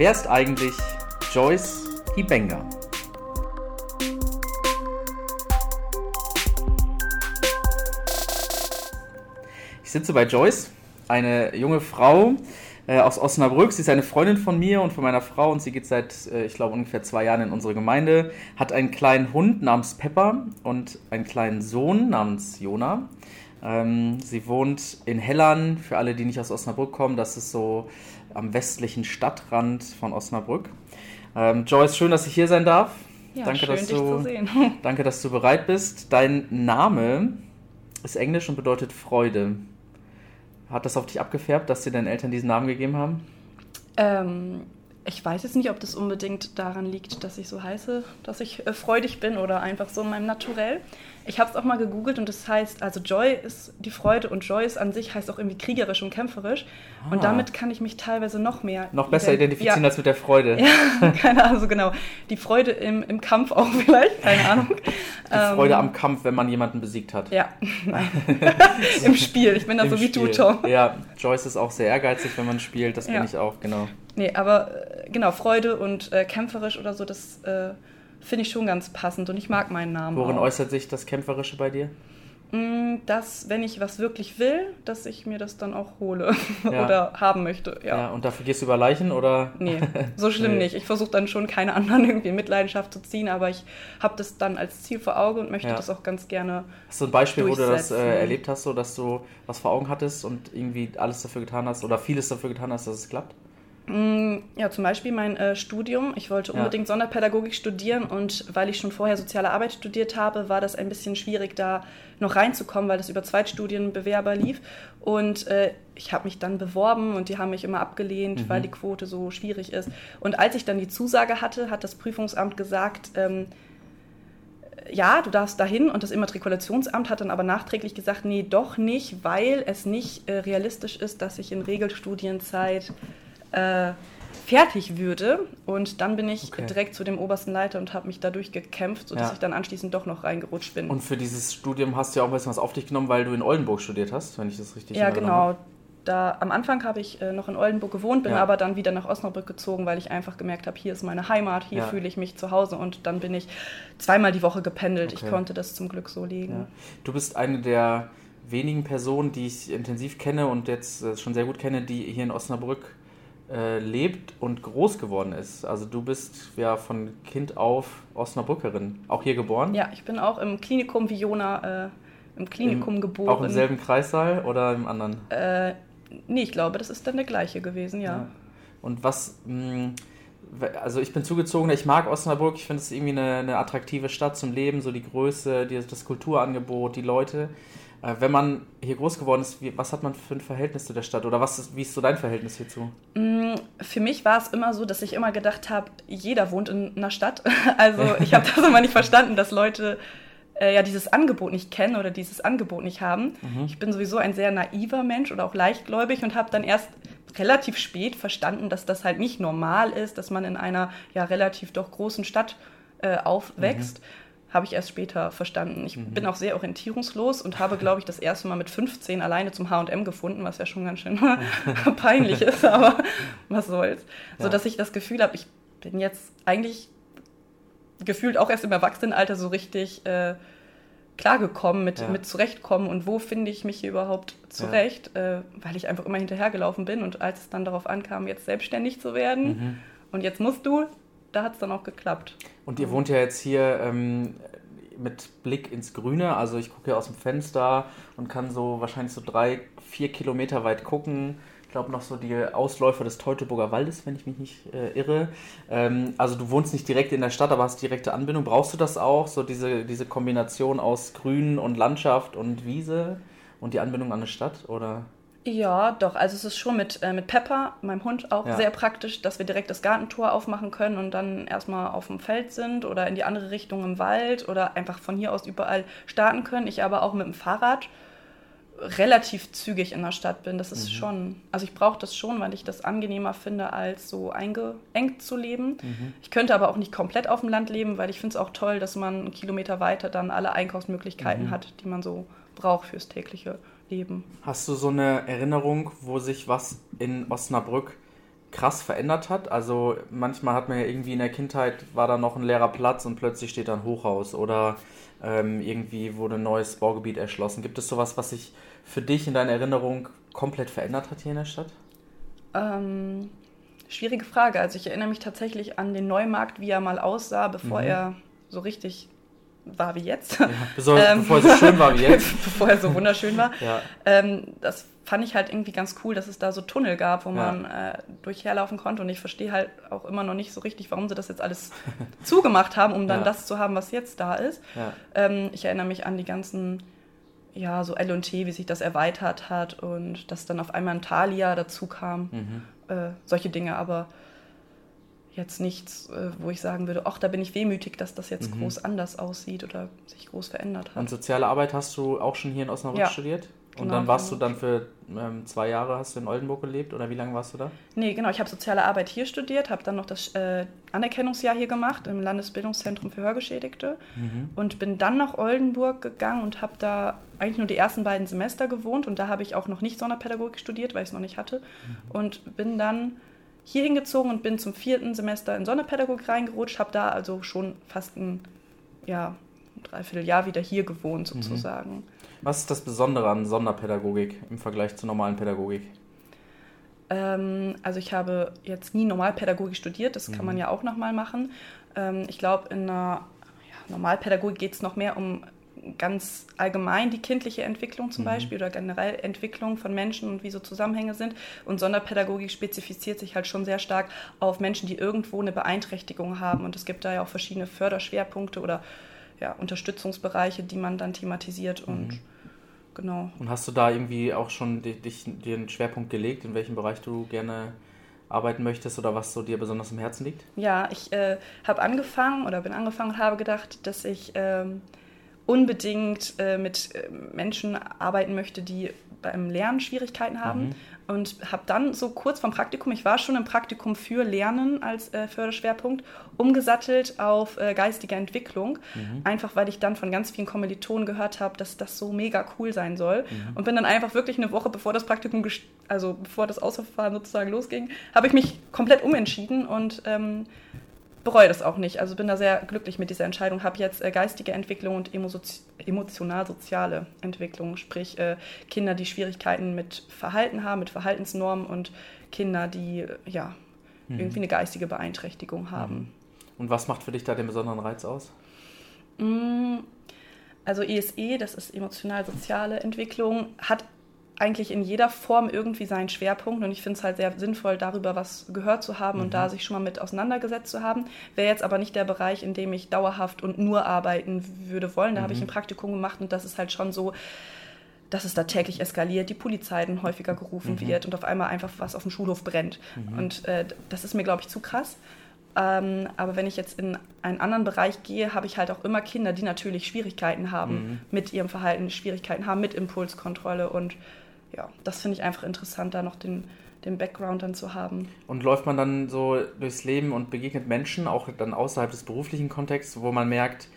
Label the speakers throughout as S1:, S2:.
S1: Wer ist eigentlich Joyce Hibenga? Ich sitze bei Joyce, eine junge Frau äh, aus Osnabrück. Sie ist eine Freundin von mir und von meiner Frau und sie geht seit, äh, ich glaube, ungefähr zwei Jahren in unsere Gemeinde. Hat einen kleinen Hund namens Pepper und einen kleinen Sohn namens Jona. Ähm, sie wohnt in Hellern, für alle, die nicht aus Osnabrück kommen. Das ist so am westlichen Stadtrand von Osnabrück. Ähm, Joyce, schön, dass ich hier sein darf.
S2: Ja,
S1: danke,
S2: schön,
S1: dass du, danke, dass du bereit bist. Dein Name ist englisch und bedeutet Freude. Hat das auf dich abgefärbt, dass dir deine Eltern diesen Namen gegeben haben?
S2: Ähm, ich weiß jetzt nicht, ob das unbedingt daran liegt, dass ich so heiße, dass ich äh, freudig bin oder einfach so in meinem Naturell. Ich habe es auch mal gegoogelt und das heißt, also Joy ist die Freude und Joyce an sich heißt auch irgendwie kriegerisch und kämpferisch.
S1: Ah.
S2: Und damit kann ich mich teilweise noch mehr.
S1: Noch besser
S2: ident-
S1: identifizieren
S2: ja,
S1: als mit der Freude.
S2: Ja, keine Ahnung, so genau. Die Freude im, im Kampf auch vielleicht, keine Ahnung.
S1: Die Freude am Kampf, wenn man jemanden besiegt hat.
S2: Ähm, Ja. Im Spiel. Ich bin da
S1: Im
S2: so wie du,
S1: Spiel.
S2: Tom.
S1: Ja, Joyce ist auch sehr ehrgeizig, wenn man spielt. Das bin
S2: Ja.
S1: ich auch, genau.
S2: Nee, aber äh, genau, Freude und äh, kämpferisch oder so, das äh, finde ich schon ganz passend und ich mag meinen Namen.
S1: Worin
S2: auch.
S1: äußert sich das Kämpferische bei dir?
S2: Mm, Dass, wenn ich was wirklich will, dass ich mir das dann auch hole
S1: Ja.
S2: oder haben möchte. Ja.
S1: Ja. und dafür gehst du über Leichen oder?
S2: Nee, so schlimm
S1: Nee.
S2: nicht. Ich versuche dann schon keine anderen irgendwie in Mitleidenschaft zu ziehen, aber ich habe das dann als Ziel vor Augen und möchte
S1: Ja.
S2: das auch ganz gerne.
S1: Hast du ein Beispiel, wo du das äh, erlebt hast, so dass du was vor Augen hattest und irgendwie alles dafür getan hast oder vieles dafür getan hast, dass es klappt?
S2: Mm, Ja, zum Beispiel mein äh, Studium. Ich wollte
S1: Ja.
S2: unbedingt Sonderpädagogik studieren und weil ich schon vorher soziale Arbeit studiert habe, war das ein bisschen schwierig, da noch reinzukommen, weil das über Zweitstudienbewerber lief. Und äh, ich habe mich dann beworben und die haben mich immer abgelehnt,
S1: Mhm.
S2: weil die Quote so schwierig ist. Und als ich dann die Zusage hatte, hat das Prüfungsamt gesagt, ähm, ja, du darfst dahin und das Immatrikulationsamt hat dann aber nachträglich gesagt, nee, doch nicht, weil es nicht äh, realistisch ist, dass ich in Regelstudienzeit äh, fertig würde. Und dann bin ich
S1: Okay.
S2: direkt zu dem obersten Leiter und habe mich dadurch gekämpft, sodass
S1: Ja.
S2: ich dann anschließend doch noch reingerutscht bin.
S1: Und für dieses Studium hast du ja auch ein bisschen was auf dich genommen, weil du in Oldenburg studiert hast, wenn ich das richtig
S2: ja,
S1: in Erinnerung
S2: genau. Da, am Anfang habe ich äh, noch in Oldenburg gewohnt, bin
S1: Ja.
S2: aber dann wieder nach Osnabrück gezogen, weil ich einfach gemerkt habe, hier ist meine Heimat, hier
S1: Ja.
S2: fühle ich mich zu Hause und dann bin ich zweimal die Woche gependelt.
S1: Okay.
S2: Ich konnte das zum Glück so legen.
S1: Ja. Du bist eine der wenigen Personen, die ich intensiv kenne und jetzt äh, schon sehr gut kenne, die hier in Osnabrück äh, lebt und groß geworden ist. Also du bist ja von Kind auf Osnabrückerin, auch hier geboren.
S2: Ja, ich bin auch im Klinikum wie Jona, äh, im Klinikum
S1: Im,
S2: geboren.
S1: Auch im selben Kreissaal oder im anderen?
S2: Äh, nee, ich glaube, das ist dann der gleiche gewesen, ja.
S1: Und was, mh, also ich bin zugezogen, ich mag Osnabrück, ich finde es irgendwie eine, eine attraktive Stadt zum Leben, so die Größe, die, das Kulturangebot, die Leute. Äh, wenn man hier groß geworden ist, wie, was hat man für ein Verhältnis zu der Stadt? Oder was ist, wie ist so dein Verhältnis hierzu?
S2: Mm, Für mich war es immer so, dass ich immer gedacht habe, jeder wohnt in einer Stadt. Also ich habe das immer nicht verstanden, dass Leute äh, ja dieses Angebot nicht kennen oder dieses Angebot nicht haben.
S1: Mhm.
S2: Ich bin sowieso ein sehr naiver Mensch oder auch leichtgläubig und habe dann erst relativ spät verstanden, dass das halt nicht normal ist, dass man in einer ja relativ doch großen Stadt äh, aufwächst. Habe ich erst später verstanden. Ich bin auch sehr orientierungslos und habe, glaube ich, das erste Mal mit 15 alleine zum HM gefunden, was ja schon ganz schön peinlich ist, aber was soll's.
S1: Ja.
S2: So dass ich das Gefühl habe, ich bin jetzt eigentlich gefühlt auch erst im Erwachsenenalter so richtig äh, klargekommen mit,
S1: Ja.
S2: mit Zurechtkommen und wo finde ich mich hier überhaupt zurecht, äh, weil ich einfach immer hinterhergelaufen bin und als es dann darauf ankam, jetzt selbstständig zu werden
S1: Mhm.
S2: und jetzt musst du, da hat es dann auch geklappt.
S1: Und ihr wohnt ja jetzt hier ähm, mit Blick ins Grüne. Also ich gucke ja aus dem Fenster und kann so wahrscheinlich so drei, vier Kilometer weit gucken. Ich glaube noch so die Ausläufer des Teutoburger Waldes, wenn ich mich nicht äh, irre. Ähm, also du wohnst nicht direkt in der Stadt, aber hast direkte Anbindung. Brauchst du das auch? So diese, diese Kombination aus Grün und Landschaft und Wiese und die Anbindung an eine Stadt? Oder?
S2: Ja, doch. Also es ist schon mit, äh, mit Pepper, meinem Hund, auch
S1: Ja.
S2: sehr praktisch, dass wir direkt das Gartentor aufmachen können und dann erstmal auf dem Feld sind oder in die andere Richtung im Wald oder einfach von hier aus überall starten können. Ich aber auch mit dem Fahrrad relativ zügig in der Stadt bin. Das ist
S1: Mhm.
S2: schon, also ich brauche das schon, weil ich das angenehmer finde, als so eingeengt zu leben.
S1: Mhm.
S2: Ich könnte aber auch nicht komplett auf dem Land leben, weil ich finde es auch toll, dass man einen Kilometer weiter dann alle Einkaufsmöglichkeiten
S1: Mhm.
S2: hat, die man so braucht fürs tägliche Leben.
S1: Hast du so eine Erinnerung, wo sich was in Osnabrück krass verändert hat. Also manchmal hat man ja irgendwie in der Kindheit war da noch ein leerer Platz und plötzlich steht da ein Hochhaus oder ähm, irgendwie wurde ein neues Baugebiet erschlossen. Gibt es sowas, was sich für dich in deiner Erinnerung komplett verändert hat hier in der Stadt?
S2: Ähm, schwierige Frage. Also ich erinnere mich tatsächlich an den Neumarkt, wie er mal aussah, bevor mhm. er so richtig war wie jetzt. Ja, bevor, ähm, bevor er so schön war wie jetzt. bevor er so wunderschön war. Ja. Ähm, das fand ich halt irgendwie ganz cool, dass es da so Tunnel gab, wo ja. man äh, durchherlaufen konnte. Und ich verstehe halt auch immer noch nicht so richtig, warum sie das jetzt alles zugemacht haben, um dann das zu haben, was jetzt da ist. Ähm, ich erinnere mich an die ganzen ja, so L&T, wie sich das erweitert hat und dass dann auf einmal ein Thalia dazu kam. Mhm. Äh, solche Dinge, aber jetzt nichts, äh, wo ich sagen würde, ach, da bin ich wehmütig, dass das jetzt mhm. groß anders aussieht oder sich groß verändert hat.
S1: Und soziale Arbeit hast du auch schon hier in Osnabrück ja. studiert? Und genau, dann warst genau. du dann für ähm, zwei Jahre, hast du in Oldenburg gelebt oder wie lange warst du da?
S2: Nee, genau, ich habe soziale Arbeit hier studiert, habe dann noch das äh, Anerkennungsjahr hier gemacht im Landesbildungszentrum für Hörgeschädigte mhm. und bin dann nach Oldenburg gegangen und habe da eigentlich nur die ersten beiden Semester gewohnt und da habe ich auch noch nicht Sonderpädagogik studiert, weil ich es noch nicht hatte mhm. und bin dann hier hingezogen und bin zum vierten Semester in Sonderpädagogik reingerutscht, habe da also schon fast ein, ja, ein Dreivierteljahr wieder hier gewohnt mhm. sozusagen. Mhm.
S1: Was ist das Besondere an Sonderpädagogik im Vergleich zur normalen Pädagogik?
S2: Ähm, also ich habe jetzt nie Normalpädagogik studiert, das mhm. kann man mhm. ja auch nochmal machen. Ähm, ich glaube, in einer ja, Normalpädagogik geht es noch mehr um ganz allgemein die kindliche Entwicklung zum mhm. Beispiel oder generell Entwicklung von Menschen und wie so Zusammenhänge sind. Und Sonderpädagogik spezifiziert sich halt schon sehr stark auf Menschen, die irgendwo eine Beeinträchtigung haben. Und es gibt da ja auch verschiedene Förderschwerpunkte oder ja, Unterstützungsbereiche, die man dann thematisiert und mhm. genau.
S1: Und hast du da irgendwie auch schon dich, dir einen Schwerpunkt gelegt, in welchem Bereich du gerne arbeiten möchtest oder was so dir besonders im Herzen liegt?
S2: Ja, ich äh, habe angefangen oder bin angefangen und habe gedacht, dass ich ähm, unbedingt äh, mit äh, Menschen arbeiten möchte, die beim Lernen Schwierigkeiten haben. Mhm. Und habe dann so kurz vom Praktikum, ich war schon im Praktikum für Lernen als äh, Förderschwerpunkt, umgesattelt auf äh, geistige Entwicklung. Mhm. Einfach weil ich dann von ganz vielen Kommilitonen gehört habe, dass das so mega cool sein soll. Mhm. Und bin dann einfach wirklich eine Woche, bevor das Praktikum, also bevor das Auswahlverfahren sozusagen losging, habe ich mich komplett umentschieden und ähm, bereue das auch nicht. Also bin da sehr glücklich mit dieser Entscheidung. Habe jetzt äh, geistige Entwicklung und emotional-soziale Entwicklung, sprich äh, Kinder, die Schwierigkeiten mit Verhalten haben, mit Verhaltensnormen und Kinder, die äh, ja mhm. irgendwie eine geistige Beeinträchtigung haben. Mhm.
S1: Und was macht für dich da den besonderen Reiz aus?
S2: Mm, also ESE, das ist emotional-soziale Entwicklung, hat eigentlich in jeder Form irgendwie seinen Schwerpunkt und ich finde es halt sehr sinnvoll, darüber was gehört zu haben mhm. und da mhm. sich schon mal mit auseinandergesetzt zu haben. Wäre jetzt aber nicht der Bereich, in dem ich dauerhaft und nur arbeiten würde wollen. Da mhm. habe ich ein Praktikum gemacht und das ist halt schon so, dass es da täglich eskaliert, die Polizei dann häufiger gerufen mhm. wird und auf einmal einfach was auf dem Schulhof brennt. Mhm. Und äh, das ist mir, glaube ich, zu krass. Ähm, aber wenn ich jetzt in einen anderen Bereich gehe, habe ich halt auch immer Kinder, die natürlich Schwierigkeiten haben mhm. mit ihrem Verhalten, Schwierigkeiten haben mit Impulskontrolle und ja, das finde ich einfach interessant, da noch den, den Background dann zu haben.
S1: Und läuft man dann so durchs Leben und begegnet Menschen, auch dann außerhalb des beruflichen Kontexts, wo man merkt,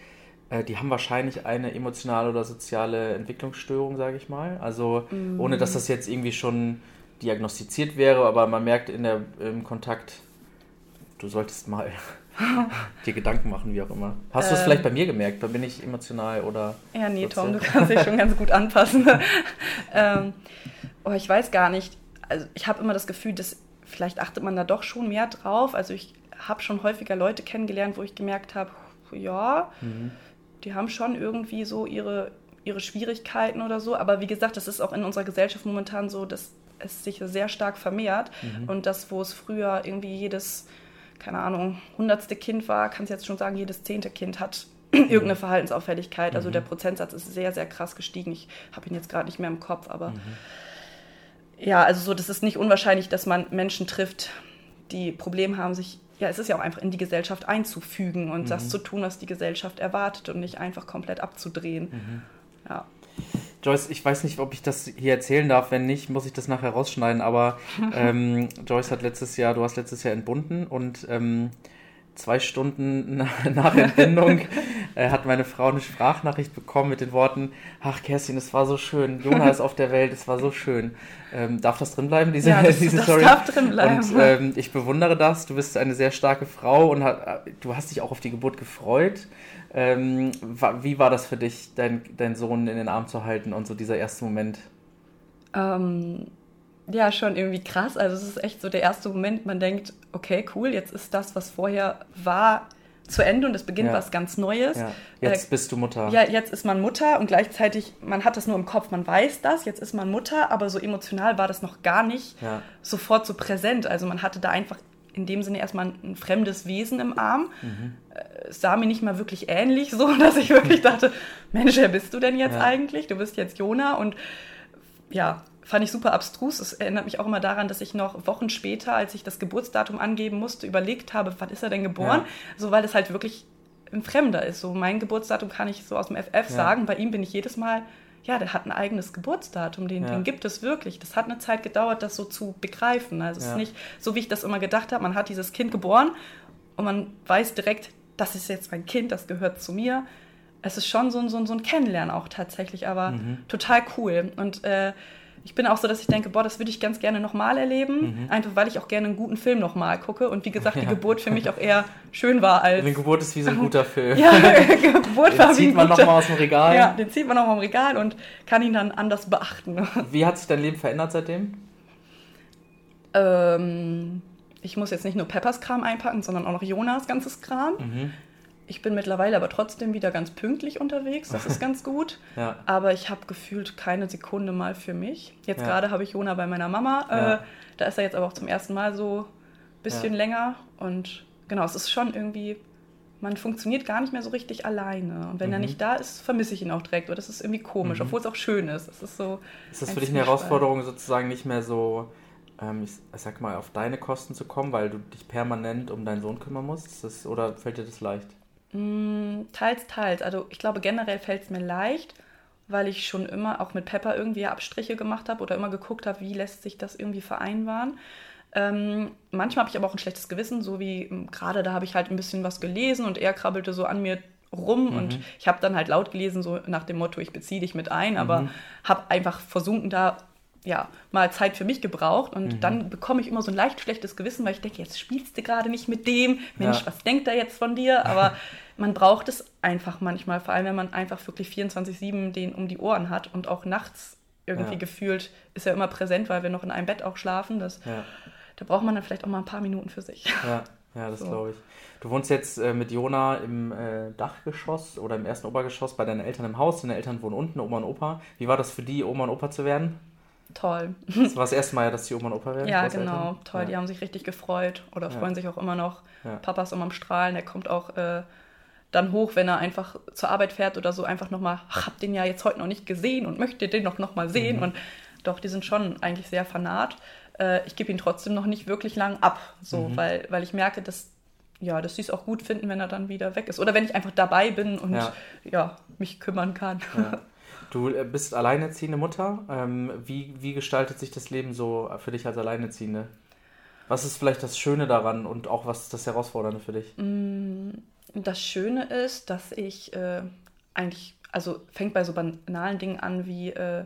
S1: äh, die haben wahrscheinlich eine emotionale oder soziale Entwicklungsstörung, sage ich mal. Also mm. ohne dass das jetzt irgendwie schon diagnostiziert wäre, aber man merkt in der, im Kontakt, du solltest mal dir Gedanken machen, wie auch immer. Hast du es ähm, vielleicht bei mir gemerkt? Da bin ich emotional oder.
S2: Ja, nee, sozial? Tom, du kannst dich schon ganz gut anpassen. ähm, oh, ich weiß gar nicht. Also ich habe immer das Gefühl, dass vielleicht achtet man da doch schon mehr drauf. Also ich habe schon häufiger Leute kennengelernt, wo ich gemerkt habe, ja, mhm. die haben schon irgendwie so ihre, ihre Schwierigkeiten oder so. Aber wie gesagt, das ist auch in unserer Gesellschaft momentan so, dass es sich sehr stark vermehrt. Mhm. Und das, wo es früher irgendwie jedes keine Ahnung, hundertste Kind war, kannst jetzt schon sagen, jedes zehnte Kind hat irgendeine Verhaltensauffälligkeit. Also mhm. der Prozentsatz ist sehr, sehr krass gestiegen. Ich habe ihn jetzt gerade nicht mehr im Kopf, aber mhm. ja, also so, das ist nicht unwahrscheinlich, dass man Menschen trifft, die Probleme haben, sich, ja, es ist ja auch einfach in die Gesellschaft einzufügen und mhm. das zu tun, was die Gesellschaft erwartet und nicht einfach komplett abzudrehen. Mhm. Ja.
S1: Joyce, ich weiß nicht, ob ich das hier erzählen darf. Wenn nicht, muss ich das nachher rausschneiden. Aber ähm, Joyce hat letztes Jahr, du hast letztes Jahr entbunden und ähm, zwei Stunden nach Entbindung äh, hat meine Frau eine Sprachnachricht bekommen mit den Worten, ach Kerstin, es war so schön, Jona ist auf der Welt, es war so schön. Ähm, darf das drin bleiben, diese,
S2: ja, das,
S1: diese
S2: das
S1: Story?
S2: darf drin bleiben.
S1: Und ähm, ich bewundere das, du bist eine sehr starke Frau und hat, du hast dich auch auf die Geburt gefreut. Ähm, wie war das für dich, deinen dein Sohn in den Arm zu halten und so dieser erste Moment?
S2: Ähm, ja, schon irgendwie krass. Also es ist echt so der erste Moment, man denkt, okay, cool, jetzt ist das, was vorher war, zu Ende und es beginnt ja. was ganz Neues. Ja.
S1: Jetzt äh, bist du Mutter.
S2: Ja, jetzt ist man Mutter und gleichzeitig, man hat das nur im Kopf, man weiß das, jetzt ist man Mutter, aber so emotional war das noch gar nicht ja. sofort so präsent. Also man hatte da einfach in dem Sinne erstmal ein fremdes Wesen im Arm. Mhm. Es sah mir nicht mal wirklich ähnlich, so dass ich wirklich dachte, Mensch, wer bist du denn jetzt eigentlich? Du bist jetzt Jona und ja, fand ich super abstrus. Es erinnert mich auch immer daran, dass ich noch Wochen später, als ich das Geburtsdatum angeben musste, überlegt habe, wann ist er denn geboren? Ja. So, weil es halt wirklich ein Fremder ist. So, mein Geburtsdatum kann ich so aus dem FF ja. sagen. Bei ihm bin ich jedes Mal, ja, der hat ein eigenes Geburtsdatum, den, ja. den gibt es wirklich. Das hat eine Zeit gedauert, das so zu begreifen. Also es ist nicht so, wie ich das immer gedacht habe, man hat dieses Kind geboren und man weiß direkt, das ist jetzt mein Kind, das gehört zu mir. Es ist schon so ein, so ein, so ein Kennenlernen auch tatsächlich, aber mhm. total cool. Und äh, ich bin auch so, dass ich denke, boah, das würde ich ganz gerne nochmal erleben. Mhm. Einfach weil ich auch gerne einen guten Film nochmal gucke. Und wie gesagt, die ja. Geburt für mich auch eher schön war als.
S1: Eine Geburt ist wie so ein guter Film.
S2: ja, Geburt den war
S1: wie ein man nochmal aus dem Regal.
S2: Ja, den zieht man nochmal im Regal und kann ihn dann anders beachten.
S1: Wie hat sich dein Leben verändert seitdem?
S2: Ähm, ich muss jetzt nicht nur Peppers Kram einpacken, sondern auch noch Jonas ganzes Kram. Mhm. Ich bin mittlerweile aber trotzdem wieder ganz pünktlich unterwegs, das ist ganz gut. ja. Aber ich habe gefühlt keine Sekunde mal für mich. Jetzt ja. gerade habe ich Jona bei meiner Mama. Ja. Äh, da ist er jetzt aber auch zum ersten Mal so ein bisschen länger. Und genau, es ist schon irgendwie, man funktioniert gar nicht mehr so richtig alleine. Und wenn mhm. er nicht da ist, vermisse ich ihn auch direkt. Oder das ist irgendwie komisch, mhm. obwohl es auch schön ist. Es ist so.
S1: Ist das für dich eine Herausforderung, sozusagen nicht mehr so ähm, ich, sag mal, auf deine Kosten zu kommen, weil du dich permanent um deinen Sohn kümmern musst? Das, oder fällt dir das leicht?
S2: Mm, teils, teils. Also ich glaube, generell fällt es mir leicht, weil ich schon immer auch mit Pepper irgendwie Abstriche gemacht habe oder immer geguckt habe, wie lässt sich das irgendwie vereinbaren. Ähm, manchmal habe ich aber auch ein schlechtes Gewissen, so wie ähm, gerade da habe ich halt ein bisschen was gelesen und er krabbelte so an mir rum mhm. und ich habe dann halt laut gelesen, so nach dem Motto, ich beziehe dich mit ein, aber mhm. habe einfach versunken da ja, mal Zeit für mich gebraucht und mhm. dann bekomme ich immer so ein leicht schlechtes Gewissen, weil ich denke, jetzt spielst du gerade nicht mit dem, Mensch, ja. was denkt er jetzt von dir? Aber man braucht es einfach manchmal, vor allem wenn man einfach wirklich 24-7 den um die Ohren hat und auch nachts irgendwie ja. gefühlt ist er immer präsent, weil wir noch in einem Bett auch schlafen. Das, ja. Da braucht man dann vielleicht auch mal ein paar Minuten für sich.
S1: Ja, ja das so. glaube ich. Du wohnst jetzt äh, mit Jona im äh, Dachgeschoss oder im ersten Obergeschoss bei deinen Eltern im Haus. Deine Eltern wohnen unten, Oma und Opa. Wie war das für die, Oma und Opa zu werden?
S2: Toll.
S1: Das war das erste Mal, dass die Oma und Opa werden?
S2: Ja, genau. Toll. Ja. Die haben sich richtig gefreut oder freuen sich auch immer noch. Papa ist immer am Strahlen. Der kommt auch äh, dann hoch, wenn er einfach zur Arbeit fährt oder so, einfach nochmal, hab den ja jetzt heute noch nicht gesehen und möchte den noch, noch mal sehen. Mhm. Und doch, die sind schon eigentlich sehr fanat. Äh, ich gebe ihn trotzdem noch nicht wirklich lang ab, so, mhm. weil, weil ich merke, dass, ja, dass sie es auch gut finden, wenn er dann wieder weg ist. Oder wenn ich einfach dabei bin und ja, ja mich kümmern kann. Ja.
S1: Du äh, bist alleinerziehende Mutter. Ähm, wie, wie gestaltet sich das Leben so für dich als Alleinerziehende? Was ist vielleicht das Schöne daran und auch was ist das Herausfordernde für dich?
S2: Mm, das Schöne ist, dass ich äh, eigentlich, also fängt bei so banalen Dingen an wie, äh,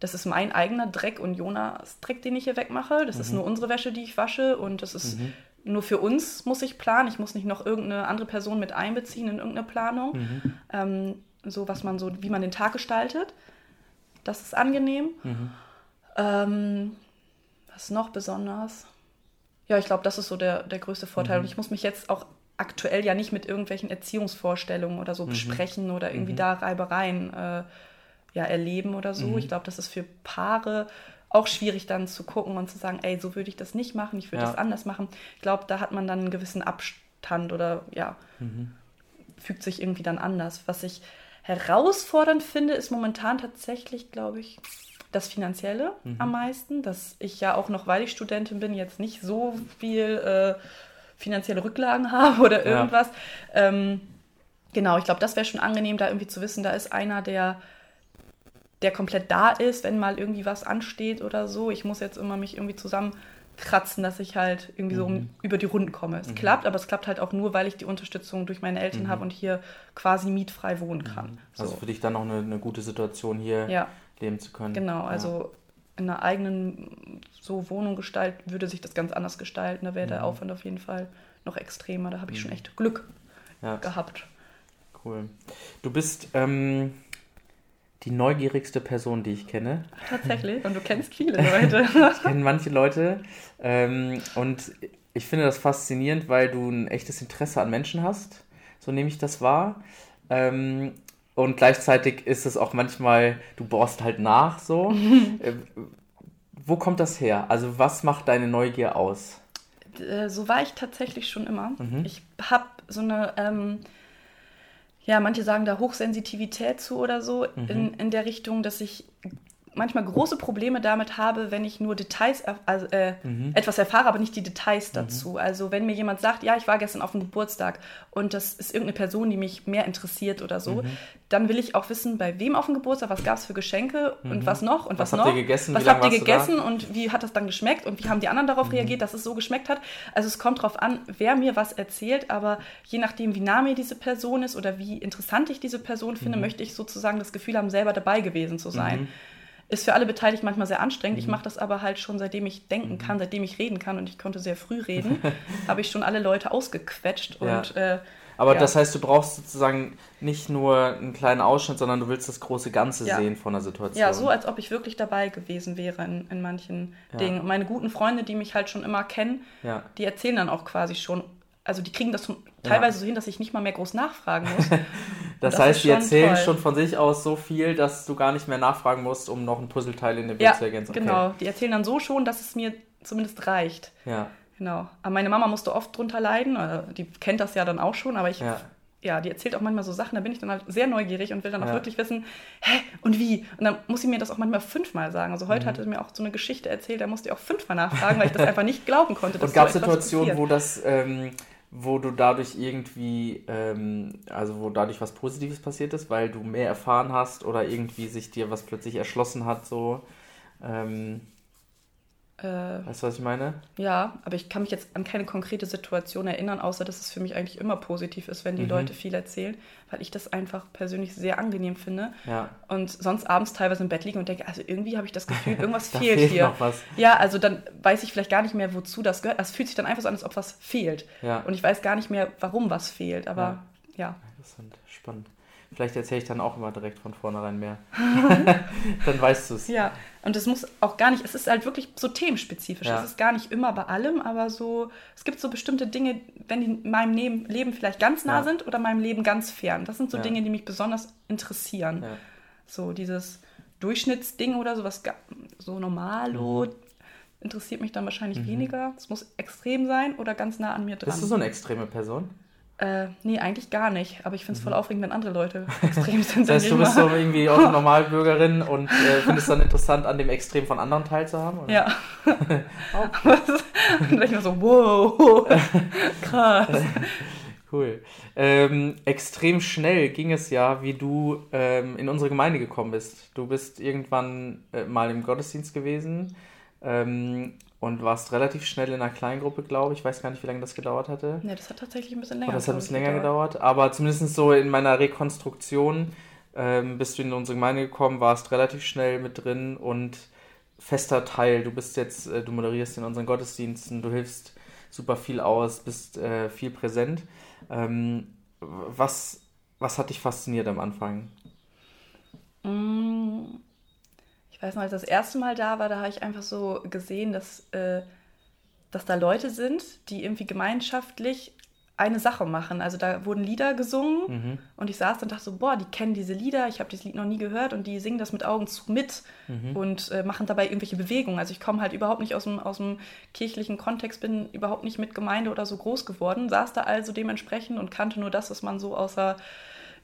S2: das ist mein eigener Dreck und Jonas Dreck, den ich hier wegmache. Das mhm. ist nur unsere Wäsche, die ich wasche und das ist mhm. nur für uns muss ich planen. Ich muss nicht noch irgendeine andere Person mit einbeziehen in irgendeine Planung. Mhm. Ähm, so was man so, wie man den Tag gestaltet. Das ist angenehm. Mhm. Ähm, was noch besonders? Ja, ich glaube, das ist so der, der größte Vorteil. Mhm. Und ich muss mich jetzt auch aktuell ja nicht mit irgendwelchen Erziehungsvorstellungen oder so mhm. besprechen oder irgendwie mhm. da Reibereien äh, ja, erleben oder so. Mhm. Ich glaube, das ist für Paare auch schwierig dann zu gucken und zu sagen, ey, so würde ich das nicht machen, ich würde ja. das anders machen. Ich glaube, da hat man dann einen gewissen Abstand oder ja, mhm. fügt sich irgendwie dann anders. Was ich herausfordernd finde, ist momentan tatsächlich, glaube ich, das Finanzielle mhm. am meisten, dass ich ja auch noch, weil ich Studentin bin, jetzt nicht so viel äh, finanzielle Rücklagen habe oder irgendwas. Ja. Ähm, genau, ich glaube, das wäre schon angenehm, da irgendwie zu wissen, da ist einer, der der komplett da ist, wenn mal irgendwie was ansteht oder so. Ich muss jetzt immer mich irgendwie zusammen kratzen, dass ich halt irgendwie so
S1: Mhm.
S2: über die Runden komme. Es klappt, aber es klappt halt auch nur, weil ich die Unterstützung durch meine Eltern habe und hier quasi mietfrei wohnen kann.
S1: Also
S2: So.
S1: für dich dann noch eine, eine gute Situation hier
S2: Ja,
S1: leben zu können.
S2: genau.
S1: Ja.
S2: Also in einer eigenen so Wohnung gestalten, würde sich das ganz anders gestalten. Da wäre
S1: Mhm.
S2: der Aufwand auf jeden Fall noch extremer. Da habe ich schon echt Glück
S1: Ja,
S2: gehabt.
S1: cool. Du bist ähm, die neugierigste Person, die ich kenne.
S2: Tatsächlich. Und du kennst viele Leute.
S1: Ich kenne manche Leute ähm, und ich finde das faszinierend, weil du ein echtes Interesse an Menschen hast. So nehme ich das wahr. Ähm, und gleichzeitig ist es auch manchmal, du bohrst halt nach so. äh, wo kommt das her? Also was macht deine Neugier aus?
S2: Äh, so war ich tatsächlich schon immer.
S1: Mhm.
S2: Ich habe so eine, ähm, ja, manche sagen da Hochsensitivität zu oder so,
S1: Mhm.
S2: in, in der Richtung, dass ich manchmal große Probleme damit habe, wenn ich nur Details, also, äh,
S1: Mhm.
S2: etwas erfahre, aber nicht die Details dazu. Also wenn mir jemand sagt, ja, ich war gestern auf dem Geburtstag und das ist irgendeine Person, die mich mehr interessiert oder so,
S1: Mhm.
S2: dann will ich auch wissen, bei wem auf dem Geburtstag, was gab es für Geschenke und was noch und
S1: Mhm. Was
S2: was,
S1: habt
S2: noch.
S1: ihr gegessen?
S2: Was habt ihr gegessen und wie hat das dann geschmeckt und wie haben die anderen darauf reagiert, dass es so geschmeckt hat. Also es kommt darauf an, wer mir was erzählt, aber je nachdem, wie nah mir diese Person ist oder wie interessant ich diese Person finde, möchte ich sozusagen das Gefühl haben, selber dabei gewesen zu sein. Ist für alle Beteiligt manchmal sehr anstrengend. Ich mache das aber halt schon, seitdem ich denken kann, seitdem ich reden kann und ich konnte sehr früh reden, habe ich schon alle Leute ausgequetscht
S1: Ja.
S2: und äh,
S1: Aber
S2: Ja.
S1: das heißt, du brauchst sozusagen nicht nur einen kleinen Ausschnitt, sondern du willst das große Ganze
S2: Ja.
S1: sehen von der Situation.
S2: Ja, so als ob ich wirklich dabei gewesen wäre in, in manchen
S1: Ja.
S2: Dingen. Und meine guten Freunde, die mich halt schon immer kennen, die erzählen dann auch quasi schon, also die kriegen das schon teilweise so hin, dass ich nicht mal mehr groß nachfragen muss.
S1: Das,
S2: das
S1: heißt, die erzählen
S2: toll.
S1: schon von sich aus so viel, dass du gar nicht mehr nachfragen musst, um noch ein Puzzleteil in dem Bild
S2: ja,
S1: zu ergänzen. Okay.
S2: genau. Die erzählen dann so schon, dass es mir zumindest reicht.
S1: Ja,
S2: Genau. Aber meine Mama musste oft drunter leiden. äh, Die kennt das ja dann auch schon, aber ich,
S1: Ja.
S2: ja, die erzählt auch manchmal so Sachen, da bin ich dann halt sehr neugierig und will dann auch
S1: Ja.
S2: wirklich wissen, hä, und wie? Und dann muss sie mir das auch manchmal fünfmal sagen. Also
S1: Mhm.
S2: heute hat sie mir auch so eine Geschichte erzählt, da musste ich auch fünfmal nachfragen, weil ich das einfach nicht glauben konnte. dass
S1: Und gab es
S2: so
S1: Situationen, wo das, ähm, wo du dadurch irgendwie, ähm, also wo dadurch was Positives passiert ist, weil du mehr erfahren hast oder irgendwie sich dir was plötzlich erschlossen hat, so. Ähm,
S2: Äh,
S1: weißt du, was ich meine?
S2: ja, aber ich kann mich jetzt an keine konkrete Situation erinnern, außer dass es für mich eigentlich immer positiv ist, wenn die
S1: Mhm.
S2: Leute viel erzählen, weil ich das einfach persönlich sehr angenehm finde.
S1: Ja.
S2: Und sonst abends teilweise im Bett liege und denke, also irgendwie habe ich das Gefühl, irgendwas
S1: Da
S2: fehlt,
S1: fehlt
S2: hier.
S1: noch was.
S2: Ja, also dann weiß ich vielleicht gar nicht mehr, wozu das gehört. Es fühlt sich dann einfach so an, als ob was fehlt.
S1: Ja.
S2: Und ich weiß gar nicht mehr, warum was fehlt. Aber ja.
S1: Interessant, spannend. Vielleicht erzähle ich dann auch immer direkt von vornherein mehr. dann weißt du es.
S2: Ja. Und es muss auch gar nicht, es ist halt wirklich so themenspezifisch.
S1: Ja.
S2: Es ist gar nicht immer bei allem, aber so, es gibt so bestimmte Dinge, wenn die in meinem Leben, Leben vielleicht ganz nah
S1: Ja.
S2: sind oder meinem Leben ganz fern. Das sind so
S1: Ja.
S2: Dinge, die mich besonders interessieren. So dieses Durchschnittsding oder sowas, so normalo,
S1: Mhm.
S2: interessiert mich dann wahrscheinlich weniger. Es muss extrem sein oder ganz nah an mir dran.
S1: Bist du so eine extreme Person?
S2: Äh, nee, eigentlich gar nicht. Aber ich finde es voll aufregend, wenn andere Leute extrem sind.
S1: Mhm. Das heißt, du bist so irgendwie auch eine Normalbürgerin und äh, findest dann interessant, an dem Extrem von anderen teilzuhaben? Oder?
S2: Ja. Und ich mir so, wow, krass.
S1: Cool. Ähm, extrem schnell ging es ja, wie du ähm, in unsere Gemeinde gekommen bist. Du bist irgendwann äh, mal im Gottesdienst gewesen ähm, und warst relativ schnell in einer Kleingruppe, glaube ich. Ich weiß gar nicht, wie lange das gedauert hatte.
S2: Ne, das hat tatsächlich ein bisschen länger
S1: Oder das hat ein bisschen länger gedauert. Aber zumindest so in meiner Rekonstruktion ähm, bist du in unsere Gemeinde gekommen, warst relativ schnell mit drin und fester Teil. Du bist jetzt, äh, du moderierst in unseren Gottesdiensten, du hilfst super viel aus, bist äh, viel präsent. Ähm, was, was hat dich fasziniert am Anfang?
S2: Mm, Ich weiß noch, als ich das erste Mal da war, da habe ich einfach so gesehen, dass, äh, dass da Leute sind, die irgendwie gemeinschaftlich eine Sache machen. Also da wurden Lieder gesungen
S1: Mhm.
S2: und ich saß und dachte so, boah, die kennen diese Lieder, ich habe dieses Lied noch nie gehört und die singen das mit Augen zu mit
S1: Mhm.
S2: und äh, machen dabei irgendwelche Bewegungen. Also ich komme halt überhaupt nicht aus dem, aus dem kirchlichen Kontext, bin überhaupt nicht mit Gemeinde oder so groß geworden, saß da also dementsprechend und kannte nur das, was man so außer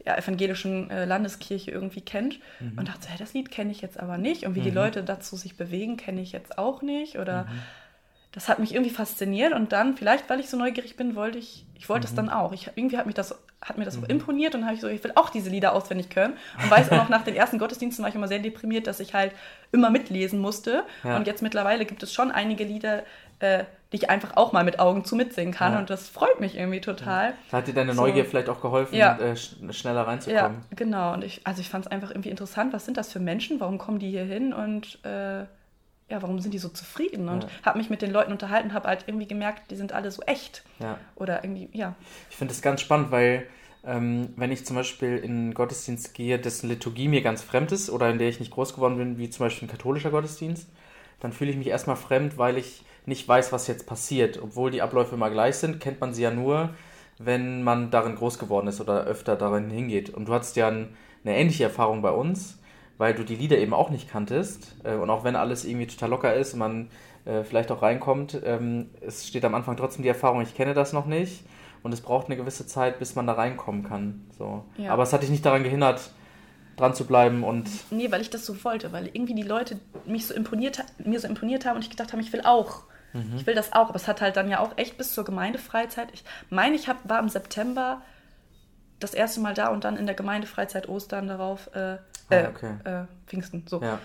S2: ja, evangelischen äh, Landeskirche irgendwie kennt
S1: Mhm.
S2: und dachte, hey, das Lied kenne ich jetzt aber nicht und wie die Leute dazu sich bewegen, kenne ich jetzt auch nicht oder das hat mich irgendwie fasziniert und dann, vielleicht weil ich so neugierig bin, wollte ich, ich wollte es dann auch. Ich, irgendwie hat, mich das, hat mir das auch imponiert und habe ich so, ich will auch diese Lieder auswendig können. Und weiß auch noch, nach den ersten Gottesdiensten war ich immer sehr deprimiert, dass ich halt immer mitlesen musste.
S1: Ja.
S2: Und jetzt mittlerweile gibt es schon einige Lieder, äh, ich einfach auch mal mit Augen zu mitsingen kann.
S1: Ja.
S2: Und das freut mich irgendwie total.
S1: Da hat dir deine
S2: So.
S1: Neugier vielleicht auch geholfen,
S2: Ja.
S1: äh, sch schneller
S2: Ja,
S1: reinzukommen.
S2: genau. Und ich, also ich fand es einfach irgendwie interessant, was sind das für Menschen, warum kommen die hier hin und äh, ja, warum sind die so zufrieden? Und
S1: Ja.
S2: habe mich mit den Leuten unterhalten, habe halt irgendwie gemerkt, die sind alle so echt.
S1: Ja.
S2: Oder irgendwie, ja.
S1: Ich finde das ganz spannend, weil ähm, wenn ich zum Beispiel in einen Gottesdienst gehe, dessen Liturgie mir ganz fremd ist oder in der ich nicht groß geworden bin, wie zum Beispiel ein katholischer Gottesdienst, dann fühle ich mich erstmal fremd, weil ich nicht weiß, was jetzt passiert. Obwohl die Abläufe immer gleich sind, kennt man sie ja nur, wenn man darin groß geworden ist oder öfter darin hingeht. Und du hattest ja ein, eine ähnliche Erfahrung bei uns, weil du die Lieder eben auch nicht kanntest. Äh, und auch wenn alles irgendwie total locker ist und man äh, vielleicht auch reinkommt, ähm, es steht am Anfang trotzdem die Erfahrung, ich kenne das noch nicht. Und es braucht eine gewisse Zeit, bis man da reinkommen kann. So.
S2: Ja.
S1: Aber es hat dich nicht daran gehindert, dran zu bleiben und
S2: Nee, weil ich das so wollte, weil irgendwie die Leute mich so imponiert, mir so imponiert haben und ich gedacht habe, ich will auch.
S1: Mhm.
S2: Ich will das auch. Aber es hat halt dann ja auch echt bis zur Gemeindefreizeit. Ich meine, ich hab, war im September das erste Mal da und dann in der Gemeindefreizeit Ostern darauf, äh, äh,
S1: Ah, okay.
S2: äh, Pfingsten, so,
S1: ja.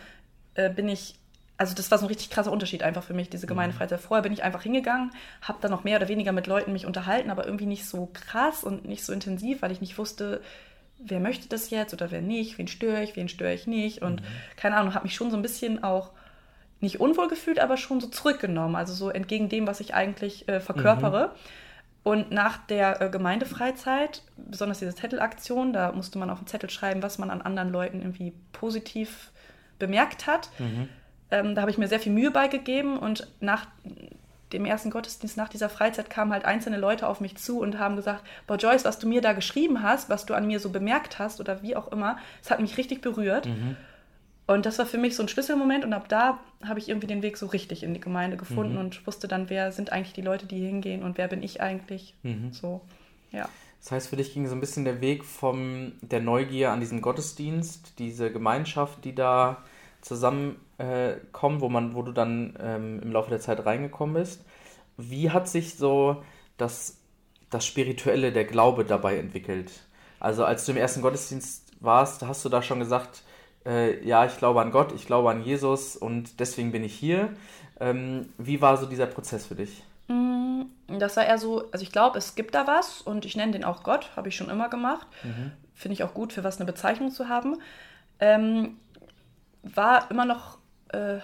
S2: äh, bin ich, also das war so ein richtig krasser Unterschied einfach für mich, diese Gemeindefreizeit. Vorher bin ich einfach hingegangen, habe dann noch mehr oder weniger mit Leuten mich unterhalten, aber irgendwie nicht so krass und nicht so intensiv, weil ich nicht wusste, wer möchte das jetzt oder wer nicht, wen störe ich, wen störe ich nicht und keine Ahnung, habe mich schon so ein bisschen auch nicht unwohl gefühlt, aber schon so zurückgenommen, also so entgegen dem, was ich eigentlich äh, verkörpere. Und nach der äh, Gemeindefreizeit, besonders diese Zettelaktion, da musste man auf einen Zettel schreiben, was man an anderen Leuten irgendwie positiv bemerkt hat. Ähm, da habe ich mir sehr viel Mühe beigegeben und nach dem ersten Gottesdienst, nach dieser Freizeit, kamen halt einzelne Leute auf mich zu und haben gesagt, boah Joyce, was du mir da geschrieben hast, was du an mir so bemerkt hast oder wie auch immer, es hat mich richtig berührt. Und das war für mich so ein Schlüsselmoment und ab da habe ich irgendwie den Weg so richtig in die Gemeinde gefunden und wusste dann, wer sind eigentlich die Leute, die hingehen und wer bin ich eigentlich. So, ja.
S1: Das heißt, für dich ging so ein bisschen der Weg von der Neugier an diesem Gottesdienst, diese Gemeinschaft, die da zusammenkommt, äh, wo man, wo du dann ähm, im Laufe der Zeit reingekommen bist. Wie hat sich so das, das Spirituelle, der Glaube dabei entwickelt? Also als du im ersten Gottesdienst warst, hast du da schon gesagt, äh, ja, ich glaube an Gott, ich glaube an Jesus und deswegen bin ich hier. Ähm, wie war so dieser Prozess für dich?
S2: Das war eher so, also ich glaube, es gibt da was und ich nenne den auch Gott, habe ich schon immer gemacht. Finde ich auch gut, für was eine Bezeichnung zu haben. Ähm, war immer noch, äh,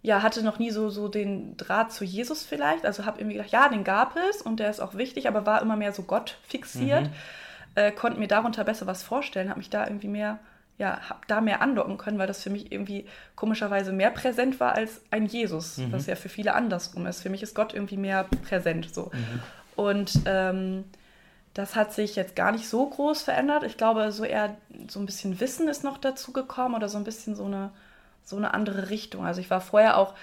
S2: ja, hatte noch nie so, so den Draht zu Jesus vielleicht. Also habe irgendwie gedacht, ja, den gab es und der ist auch wichtig, aber war immer mehr so Gott fixiert. Äh, konnte mir darunter besser was vorstellen, habe mich da irgendwie mehr, ja, habe da mehr andocken können, weil das für mich irgendwie komischerweise mehr präsent war als ein Jesus, was ja für viele andersrum ist. Für mich ist Gott irgendwie mehr präsent so. Und ähm, das hat sich jetzt gar nicht so groß verändert. Ich glaube, so eher so ein bisschen Wissen ist noch dazu gekommen oder so ein bisschen so eine, so eine andere Richtung. Also ich war vorher auch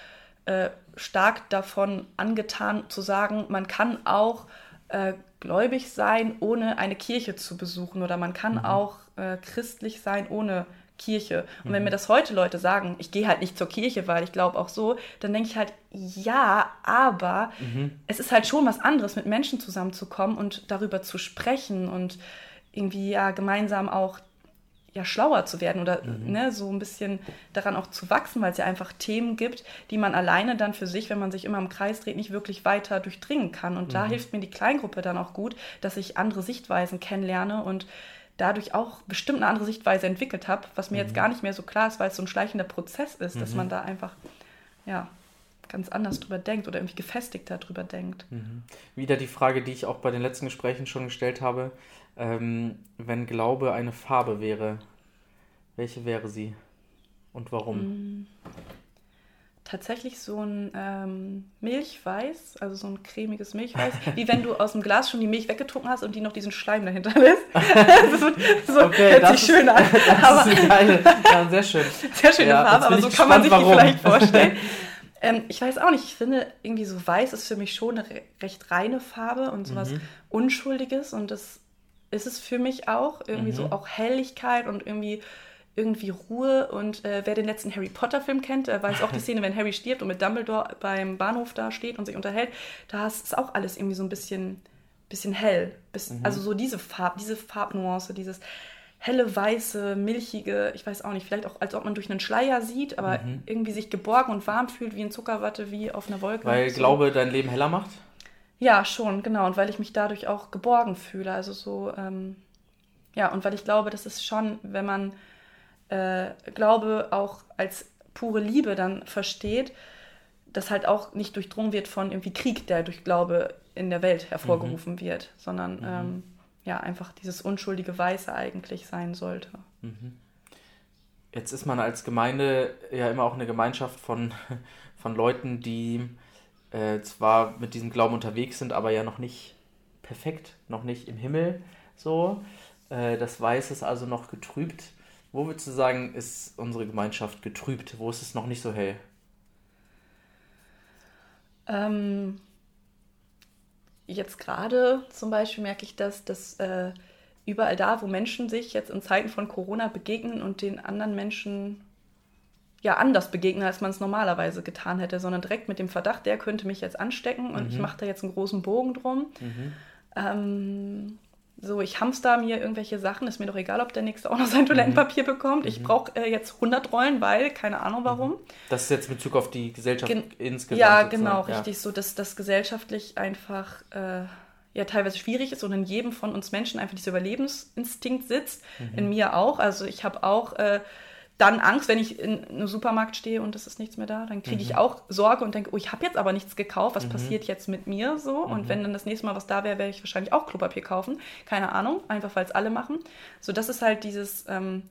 S2: äh, stark davon angetan zu sagen, man kann auch äh, gläubig sein, ohne eine Kirche zu besuchen. Oder man kann auch äh, christlich sein, ohne Kirche. Und wenn mir das heute Leute sagen, ich gehe halt nicht zur Kirche, weil ich glaube auch so, dann denke ich halt, ja, aber es ist halt schon was anderes, mit Menschen zusammenzukommen und darüber zu sprechen und irgendwie ja gemeinsam auch ja schlauer zu werden oder ne, so ein bisschen daran auch zu wachsen, weil es ja einfach Themen gibt, die man alleine dann für sich, wenn man sich immer im Kreis dreht, nicht wirklich weiter durchdringen kann. Und da hilft mir die Kleingruppe dann auch gut, dass ich andere Sichtweisen kennenlerne und dadurch auch bestimmt eine andere Sichtweise entwickelt habe, was mir jetzt gar nicht mehr so klar ist, weil es so ein schleichender Prozess ist, dass man da einfach ja ganz anders drüber denkt oder irgendwie gefestigter drüber denkt.
S1: Wieder die Frage, die ich auch bei den letzten Gesprächen schon gestellt habe. Ähm, wenn Glaube eine Farbe wäre, welche wäre sie und warum?
S2: Tatsächlich so ein ähm, Milchweiß, also so ein cremiges Milchweiß, wie wenn du aus dem Glas schon die Milch weggetrunken hast und die noch diesen Schleim dahinter lässt. wird, so
S1: Okay,
S2: hört
S1: das
S2: sich
S1: ist-
S2: schön an.
S1: Das
S2: Aber
S1: ist geile, ja, sehr schön.
S2: Sehr schöne
S1: Ja,
S2: Farbe, aber so kann man sich
S1: gespannt,
S2: die
S1: warum.
S2: vielleicht vorstellen. ähm, ich weiß auch nicht, ich finde irgendwie so weiß ist für mich schon eine re recht reine Farbe und sowas
S1: Mhm.
S2: Unschuldiges und das ist es für mich auch. Irgendwie
S1: Mhm.
S2: so auch Helligkeit und irgendwie irgendwie Ruhe und äh, wer den letzten Harry Potter Film kennt, äh, weiß auch die Szene, wenn Harry stirbt und mit Dumbledore beim Bahnhof da steht und sich unterhält, da ist auch alles irgendwie so ein bisschen, bisschen hell. Bis, mhm. Also so diese Farb, diese Farbnuance, dieses helle, weiße, milchige, ich weiß auch nicht, vielleicht auch, als ob man durch einen Schleier sieht, aber mhm. irgendwie sich geborgen und warm fühlt wie in Zuckerwatte, wie auf einer Wolke.
S1: Weil so. Glaube dein Leben heller macht?
S2: Ja, schon, genau. Und weil ich mich dadurch auch geborgen fühle. Also so, ähm, ja, und weil ich glaube, das ist schon, wenn man äh, Glaube auch als pure Liebe dann versteht, dass halt auch nicht durchdrungen wird von irgendwie Krieg, der durch Glaube in der Welt hervorgerufen mhm. wird, sondern mhm. ähm, ja, einfach dieses unschuldige Weiße eigentlich sein sollte. Mhm.
S1: Jetzt ist man als Gemeinde ja immer auch eine Gemeinschaft von, von Leuten, die äh, zwar mit diesem Glauben unterwegs sind, aber ja noch nicht perfekt, noch nicht im Himmel so. Äh, das Weiß ist also noch getrübt. Wo würdest du sagen, ist unsere Gemeinschaft getrübt? Wo ist es noch nicht so hell?
S2: Ähm, jetzt gerade zum Beispiel merke ich, dass das äh, überall da, wo Menschen sich jetzt in Zeiten von Corona begegnen und den anderen Menschen ja anders begegnen, als man es normalerweise getan hätte, sondern direkt mit dem Verdacht, der könnte mich jetzt anstecken und mhm. ich mache da jetzt einen großen Bogen drum. Mhm. Ähm, so, ich hamster mir irgendwelche Sachen, ist mir doch egal, ob der Nächste auch noch sein Toilettenpapier mhm. bekommt. Ich mhm. brauche äh, jetzt 100 Rollen, weil, keine Ahnung mhm. warum.
S1: Das ist jetzt in Bezug auf die Gesellschaft Gen insgesamt.
S2: Ja, genau, ja. richtig so, dass das gesellschaftlich einfach äh, ja teilweise schwierig ist und in jedem von uns Menschen einfach dieser Überlebensinstinkt sitzt. Mhm. In mir auch. Also ich habe auch äh, dann Angst, wenn ich in einem Supermarkt stehe und es ist nichts mehr da. Dann kriege ich mhm. auch Sorge und denke, oh, ich habe jetzt aber nichts gekauft. Was mhm. passiert jetzt mit mir so? Mhm. Und wenn dann das nächste Mal was da wäre, werde ich wahrscheinlich auch Klopapier kaufen. Keine Ahnung, einfach weil es alle machen. So, das ist halt dieses, ähm,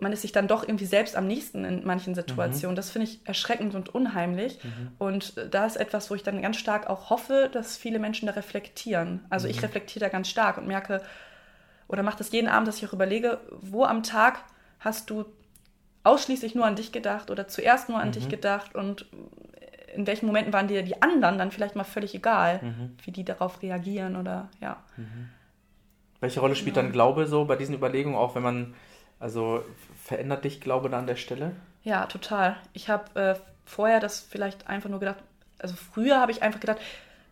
S2: man ist sich dann doch irgendwie selbst am nächsten in manchen Situationen. Mhm. Das finde ich erschreckend und unheimlich. Mhm. Und da ist etwas, wo ich dann ganz stark auch hoffe, dass viele Menschen da reflektieren. Also ich reflektiere da ganz stark und merke, oder mache das jeden Abend, dass ich auch überlege, wo am Tag hast du ausschließlich nur an dich gedacht oder zuerst nur an mhm. dich gedacht und in welchen Momenten waren dir die anderen dann vielleicht mal völlig egal, mhm. wie die darauf reagieren oder ja. Mhm.
S1: Welche Rolle spielt ja. dann Glaube so bei diesen Überlegungen, auch wenn man, also verändert dich Glaube da an der Stelle?
S2: Ja, total. Ich habe äh, vorher das vielleicht einfach nur gedacht, also früher habe ich einfach gedacht,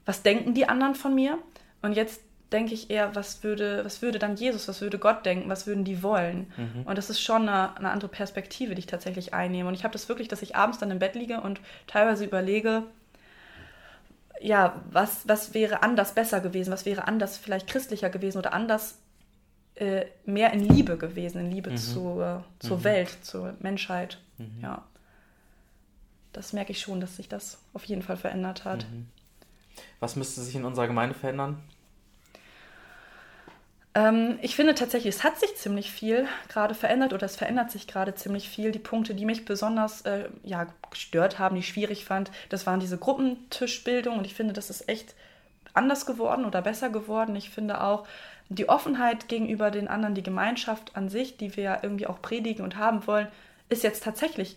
S2: was denken die anderen von mir? Und jetzt denke ich eher, was würde, was würde dann Jesus, was würde Gott denken, was würden die wollen? Mhm. Und das ist schon eine, eine, andere Perspektive, die ich tatsächlich einnehme. Und ich habe das wirklich, dass ich abends dann im Bett liege und teilweise überlege, ja, was, was wäre anders besser gewesen, was wäre anders vielleicht christlicher gewesen oder anders äh, mehr in Liebe gewesen, in Liebe mhm. zur, zur mhm. Welt, zur Menschheit. Mhm. Ja. Das merke ich schon, dass sich das auf jeden Fall verändert hat. Mhm.
S1: Was müsste sich in unserer Gemeinde verändern?
S2: Ähm, ich finde tatsächlich, es hat sich ziemlich viel gerade verändert oder es verändert sich gerade ziemlich viel. Die Punkte, die mich besonders äh, ja, gestört haben, die ich schwierig fand, das waren diese Gruppentischbildung und ich finde, das ist echt anders geworden oder besser geworden. Ich finde auch die Offenheit gegenüber den anderen, die Gemeinschaft an sich, die wir ja irgendwie auch predigen und haben wollen, ist jetzt tatsächlich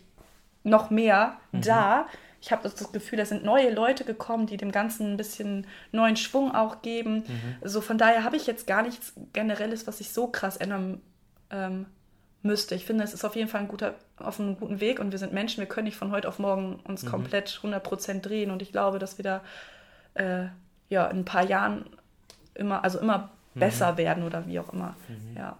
S2: noch mehr mhm. da ich habe das Gefühl, da sind neue Leute gekommen, die dem Ganzen ein bisschen neuen Schwung auch geben. Mhm. So von daher habe ich jetzt gar nichts Generelles, was sich so krass ändern ähm, müsste. Ich finde, es ist auf jeden Fall ein guter, auf einem guten Weg und wir sind Menschen, wir können nicht von heute auf morgen uns mhm. komplett 100% drehen und ich glaube, dass wir da äh, ja, in ein paar Jahren immer, also immer mhm. besser werden oder wie auch immer. Mhm. Ja.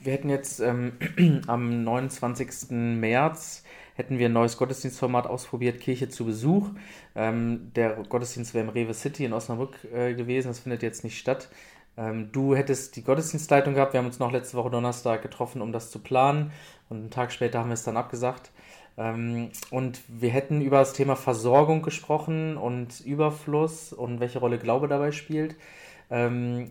S1: Wir hätten jetzt ähm, am 29. März hätten wir ein neues Gottesdienstformat ausprobiert, Kirche zu Besuch. Ähm, der Gottesdienst wäre im Rewe City in Osnabrück äh, gewesen, das findet jetzt nicht statt. Ähm, du hättest die Gottesdienstleitung gehabt, wir haben uns noch letzte Woche Donnerstag getroffen, um das zu planen und einen Tag später haben wir es dann abgesagt. Ähm, und wir hätten über das Thema Versorgung gesprochen und Überfluss und welche Rolle Glaube dabei spielt. Ähm,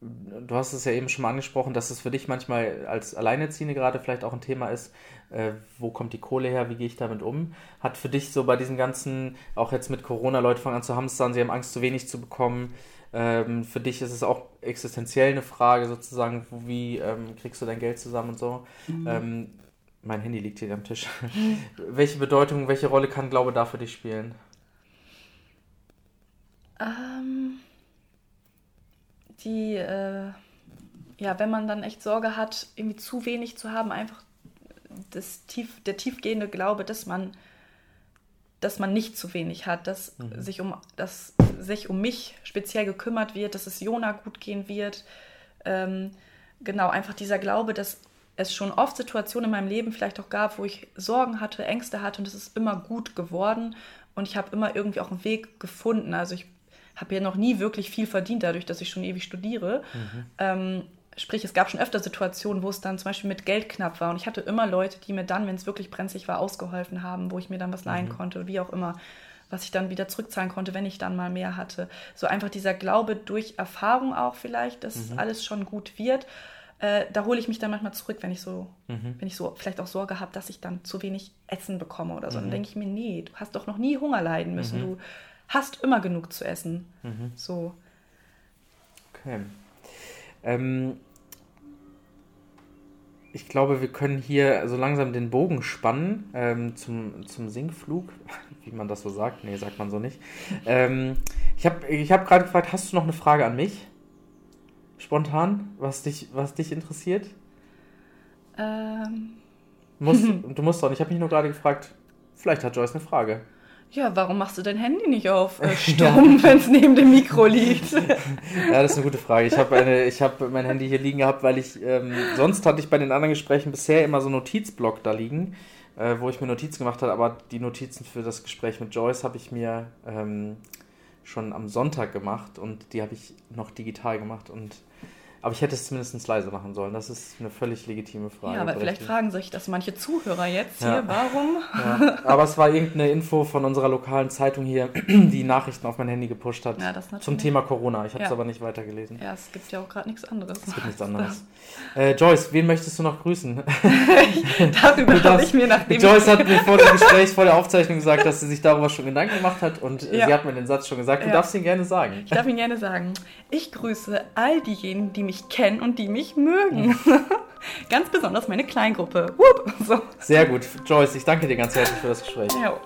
S1: du hast es ja eben schon mal angesprochen, dass es für dich manchmal als Alleinerziehende gerade vielleicht auch ein Thema ist, äh, wo kommt die Kohle her, wie gehe ich damit um? Hat für dich so bei diesem ganzen, auch jetzt mit Corona, Leute fangen an zu hamstern, sie haben Angst, zu wenig zu bekommen. Ähm, für dich ist es auch existenziell eine Frage sozusagen, wie ähm, kriegst du dein Geld zusammen und so. Mhm. Ähm, mein Handy liegt hier am Tisch. Welche Bedeutung, welche Rolle kann Glaube da für dich spielen?
S2: Ähm, die, äh, ja, wenn man dann echt Sorge hat, irgendwie zu wenig zu haben, einfach das tief, der tiefgehende Glaube, dass man, dass man nicht zu wenig hat, dass, mhm. sich um, dass sich um mich speziell gekümmert wird, dass es Jona gut gehen wird. Ähm, genau, einfach dieser Glaube, dass es schon oft Situationen in meinem Leben vielleicht auch gab, wo ich Sorgen hatte, Ängste hatte und es ist immer gut geworden und ich habe immer irgendwie auch einen Weg gefunden. Also ich habe ja noch nie wirklich viel verdient, dadurch, dass ich schon ewig studiere. Mhm. Ähm, sprich, es gab schon öfter Situationen, wo es dann zum Beispiel mit Geld knapp war und ich hatte immer Leute, die mir dann, wenn es wirklich brenzlig war, ausgeholfen haben, wo ich mir dann was leihen mhm. konnte, wie auch immer was ich dann wieder zurückzahlen konnte, wenn ich dann mal mehr hatte. So einfach dieser Glaube durch Erfahrung auch vielleicht, dass mhm. alles schon gut wird. Äh, da hole ich mich dann manchmal zurück, wenn ich so, mhm. wenn ich so vielleicht auch Sorge habe, dass ich dann zu wenig Essen bekomme oder so. Mhm. Dann denke ich mir, nee, du hast doch noch nie Hunger leiden müssen. Mhm. Du hast immer genug zu essen. Mhm. So.
S1: Okay. Ähm, ich glaube, wir können hier so langsam den Bogen spannen ähm, zum, zum Sinkflug, wie man das so sagt. Nee, sagt man so nicht. Ähm, ich habe ich hab gerade gefragt, hast du noch eine Frage an mich? Spontan, was dich, was dich interessiert? Ähm. Musst, du musst doch nicht. Ich habe mich nur gerade gefragt, vielleicht hat Joyce eine Frage.
S2: Ja, warum machst du dein Handy nicht auf äh, stumm, wenn es neben dem Mikro liegt? ja,
S1: das ist eine gute Frage. Ich habe hab mein Handy hier liegen gehabt, weil ich ähm, sonst hatte ich bei den anderen Gesprächen bisher immer so einen Notizblock da liegen, äh, wo ich mir Notizen gemacht habe, aber die Notizen für das Gespräch mit Joyce habe ich mir ähm, schon am Sonntag gemacht und die habe ich noch digital gemacht und aber ich hätte es zumindest leise machen sollen. Das ist eine völlig legitime Frage.
S2: Ja, aber vielleicht fragen sich das manche Zuhörer jetzt ja. hier, warum?
S1: Ja. Aber es war irgendeine Info von unserer lokalen Zeitung hier, die Nachrichten auf mein Handy gepusht hat. Ja, zum Thema Corona. Ich habe es aber nicht weitergelesen.
S2: Ja, es gibt ja auch gerade nichts anderes.
S1: Es gibt nichts anderes. Äh, Joyce, wen möchtest du noch grüßen?
S2: darüber habe ich mir nachdem...
S1: Joyce hat mir vor dem Gespräch, vor der Aufzeichnung gesagt, dass sie sich darüber schon Gedanken gemacht hat und sie hat mir den Satz schon gesagt. Du darfst ihn gerne sagen.
S2: Ich darf ihn gerne sagen. Ich grüße all diejenigen, die mich kennen und die mich mögen. ganz besonders meine Kleingruppe.
S1: So. Sehr gut. Joyce, ich danke dir ganz herzlich für das Gespräch. Ja.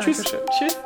S2: Tschüss. Tschüss.